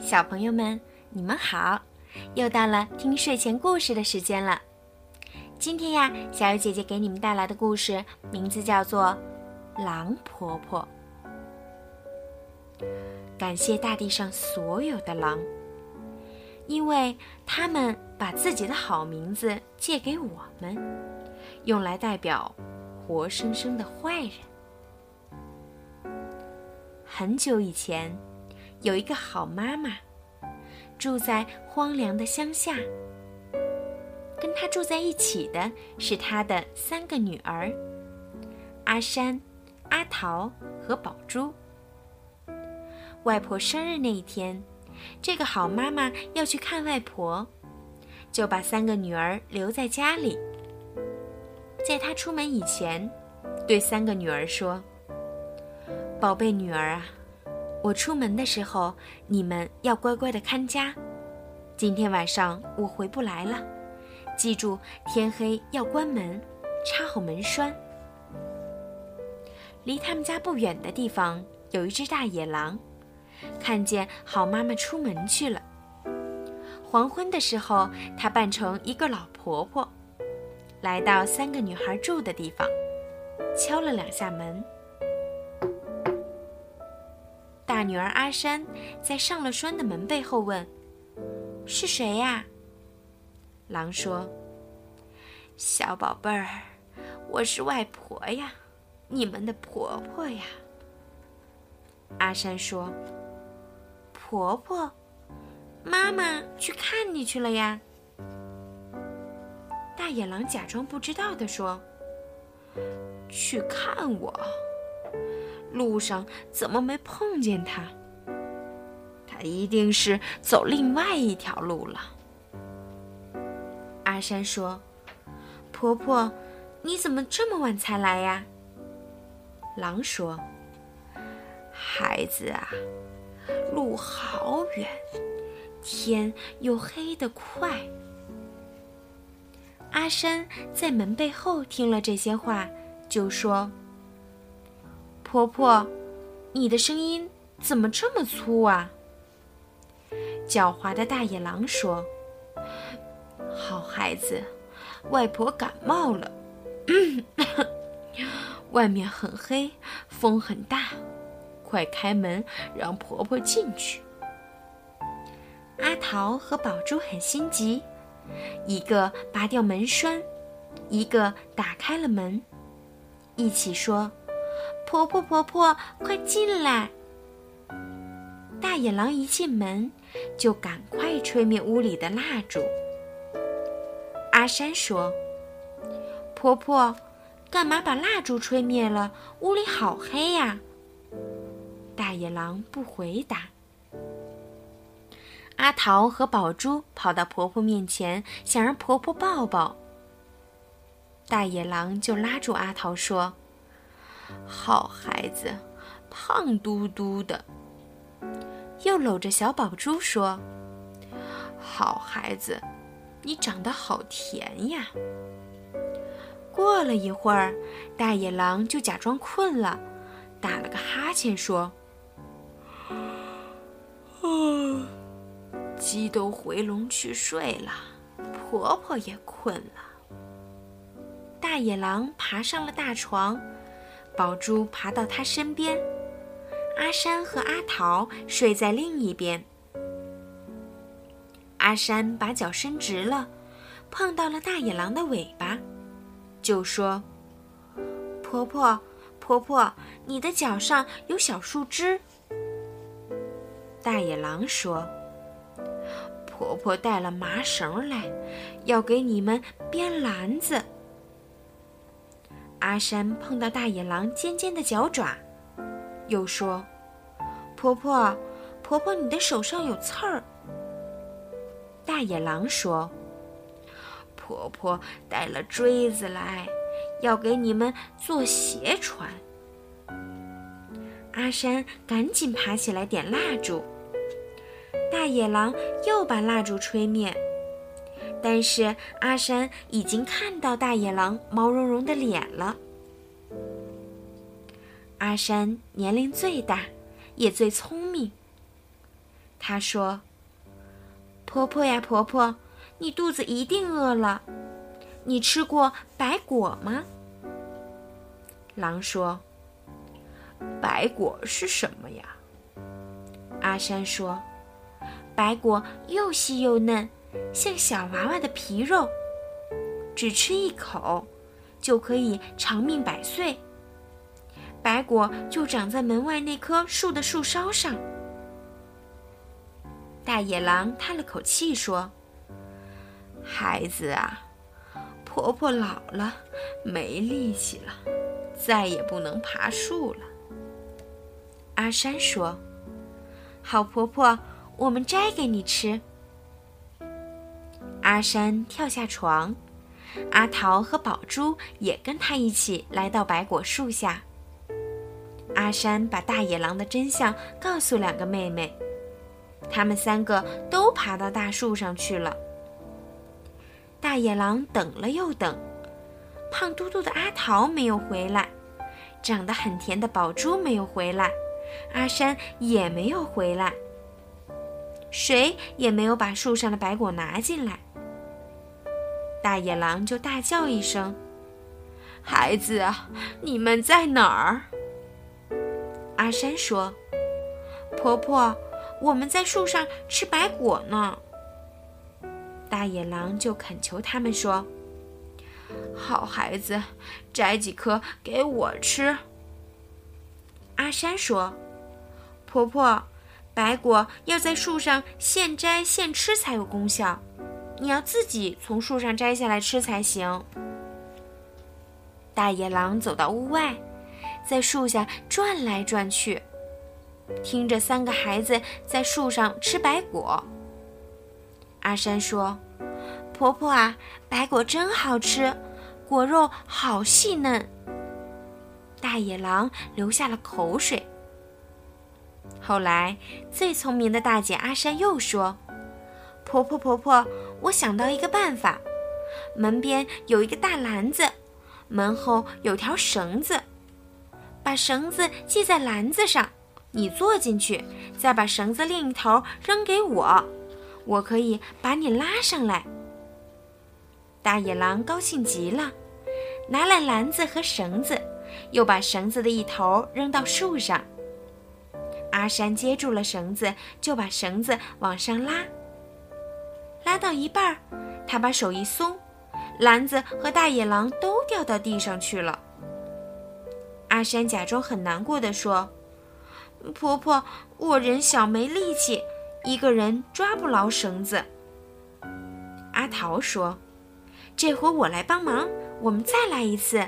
小朋友们，你们好！又到了听睡前故事的时间了。今天呀，小鱼姐姐给你们带来的故事名字叫做《狼婆婆》。感谢大地上所有的狼，因为他们把自己的好名字借给我们，用来代表活生生的坏人。很久以前。有一个好妈妈，住在荒凉的乡下。跟她住在一起的是她的三个女儿：阿山、阿桃和宝珠。外婆生日那一天，这个好妈妈要去看外婆，就把三个女儿留在家里。在她出门以前，对三个女儿说：“宝贝女儿啊。”我出门的时候，你们要乖乖的看家。今天晚上我回不来了，记住天黑要关门，插好门栓。离他们家不远的地方有一只大野狼，看见好妈妈出门去了。黄昏的时候，他扮成一个老婆婆，来到三个女孩住的地方，敲了两下门。大女儿阿山在上了栓的门背后问：“是谁呀？”狼说：“小宝贝儿，我是外婆呀，你们的婆婆呀。”阿山说：“婆婆，妈妈去看你去了呀。”大野狼假装不知道的说：“去看我。”路上怎么没碰见他？他一定是走另外一条路了。阿山说：“婆婆，你怎么这么晚才来呀？”狼说：“孩子啊，路好远，天又黑得快。”阿山在门背后听了这些话，就说。婆婆，你的声音怎么这么粗啊？狡猾的大野狼说：“好孩子，外婆感冒了，外面很黑，风很大，快开门，让婆婆进去。”阿桃和宝珠很心急，一个拔掉门栓，一个打开了门，一起说。婆婆，婆婆，快进来！大野狼一进门，就赶快吹灭屋里的蜡烛。阿山说：“婆婆，干嘛把蜡烛吹灭了？屋里好黑呀！”大野狼不回答。阿桃和宝珠跑到婆婆面前，想让婆婆抱抱。大野狼就拉住阿桃说。好孩子，胖嘟嘟的，又搂着小宝珠说：“好孩子，你长得好甜呀。”过了一会儿，大野狼就假装困了，打了个哈欠说：“啊，鸡都回笼去睡了，婆婆也困了。”大野狼爬上了大床。宝珠爬到他身边，阿山和阿桃睡在另一边。阿山把脚伸直了，碰到了大野狼的尾巴，就说：“婆婆，婆婆，你的脚上有小树枝。”大野狼说：“婆婆带了麻绳来，要给你们编篮子。”阿山碰到大野狼尖尖的脚爪，又说：“婆婆，婆婆，你的手上有刺儿。”大野狼说：“婆婆带了锥子来，要给你们做鞋穿。”阿山赶紧爬起来点蜡烛，大野狼又把蜡烛吹灭。但是阿山已经看到大野狼毛茸茸的脸了。阿山年龄最大，也最聪明。他说：“婆婆呀，婆婆，你肚子一定饿了。你吃过白果吗？”狼说：“白果是什么呀？”阿山说：“白果又细又嫩，像小娃娃的皮肉，只吃一口，就可以长命百岁。白果就长在门外那棵树的树梢上。”大野狼叹了口气说：“孩子啊，婆婆老了，没力气了，再也不能爬树了。”阿山说：“好婆婆，我们摘给你吃。”阿山跳下床，阿桃和宝珠也跟他一起来到白果树下。阿山把大野狼的真相告诉两个妹妹。他们三个都爬到大树上去了。大野狼等了又等，胖嘟嘟的阿桃没有回来，长得很甜的宝珠没有回来，阿山也没有回来，谁也没有把树上的白果拿进来。大野狼就大叫一声：“孩子，你们在哪儿？”阿山说：“婆婆。”我们在树上吃白果呢。大野狼就恳求他们说：“好孩子，摘几颗给我吃。”阿山说：“婆婆，白果要在树上现摘现吃才有功效，你要自己从树上摘下来吃才行。”大野狼走到屋外，在树下转来转去。听着，三个孩子在树上吃白果。阿山说：“婆婆啊，白果真好吃，果肉好细嫩。”大野狼流下了口水。后来，最聪明的大姐阿山又说：“婆婆，婆婆，我想到一个办法。门边有一个大篮子，门后有条绳子，把绳子系在篮子上。”你坐进去，再把绳子另一头扔给我，我可以把你拉上来。大野狼高兴极了，拿来篮子和绳子，又把绳子的一头扔到树上。阿山接住了绳子，就把绳子往上拉。拉到一半儿，他把手一松，篮子和大野狼都掉到地上去了。阿山假装很难过的说。婆婆，我人小没力气，一个人抓不牢绳子。阿桃说：“这回我来帮忙，我们再来一次。”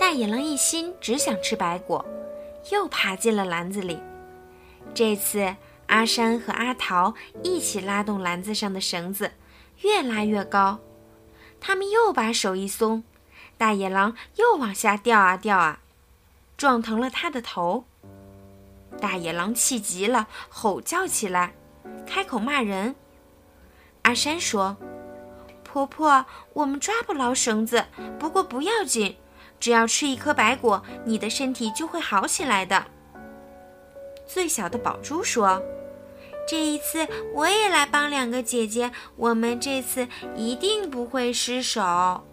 大野狼一心只想吃白果，又爬进了篮子里。这次阿山和阿桃一起拉动篮子上的绳子，越拉越高。他们又把手一松，大野狼又往下掉啊掉啊，撞疼了他的头。大野狼气急了，吼叫起来，开口骂人。阿山说：“婆婆，我们抓不牢绳子，不过不要紧，只要吃一颗白果，你的身体就会好起来的。”最小的宝珠说：“这一次我也来帮两个姐姐，我们这次一定不会失手。”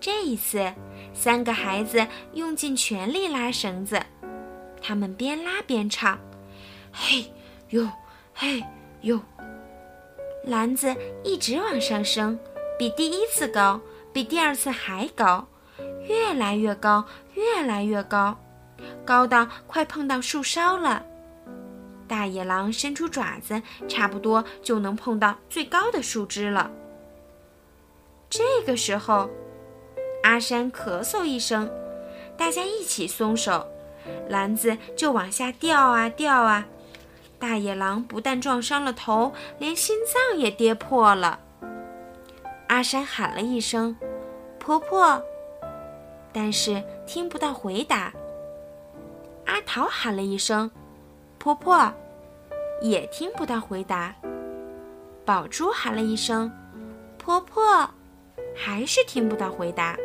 这一次，三个孩子用尽全力拉绳子。他们边拉边唱：“嘿呦，嘿呦。”篮子一直往上升，比第一次高，比第二次还高，越来越高，越来越高，高到快碰到树梢了。大野狼伸出爪子，差不多就能碰到最高的树枝了。这个时候，阿山咳嗽一声，大家一起松手。篮子就往下掉啊掉啊，大野狼不但撞伤了头，连心脏也跌破了。阿山喊了一声“婆婆”，但是听不到回答。阿桃喊了一声“婆婆”，也听不到回答。宝珠喊了一声“婆婆”，还是听不到回答。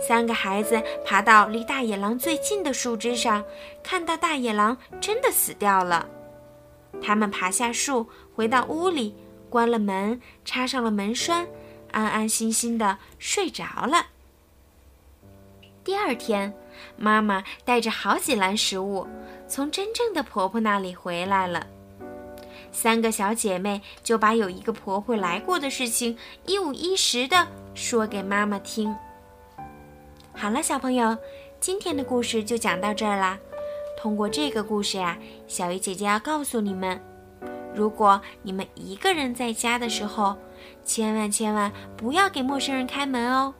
三个孩子爬到离大野狼最近的树枝上，看到大野狼真的死掉了。他们爬下树，回到屋里，关了门，插上了门栓，安安心心的睡着了。第二天，妈妈带着好几篮食物，从真正的婆婆那里回来了。三个小姐妹就把有一个婆婆来过的事情一五一十的说给妈妈听。好了，小朋友，今天的故事就讲到这儿啦。通过这个故事呀，小鱼姐姐要告诉你们：如果你们一个人在家的时候，千万千万不要给陌生人开门哦，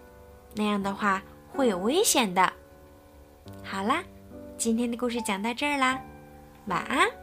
那样的话会有危险的。好啦，今天的故事讲到这儿啦，晚安。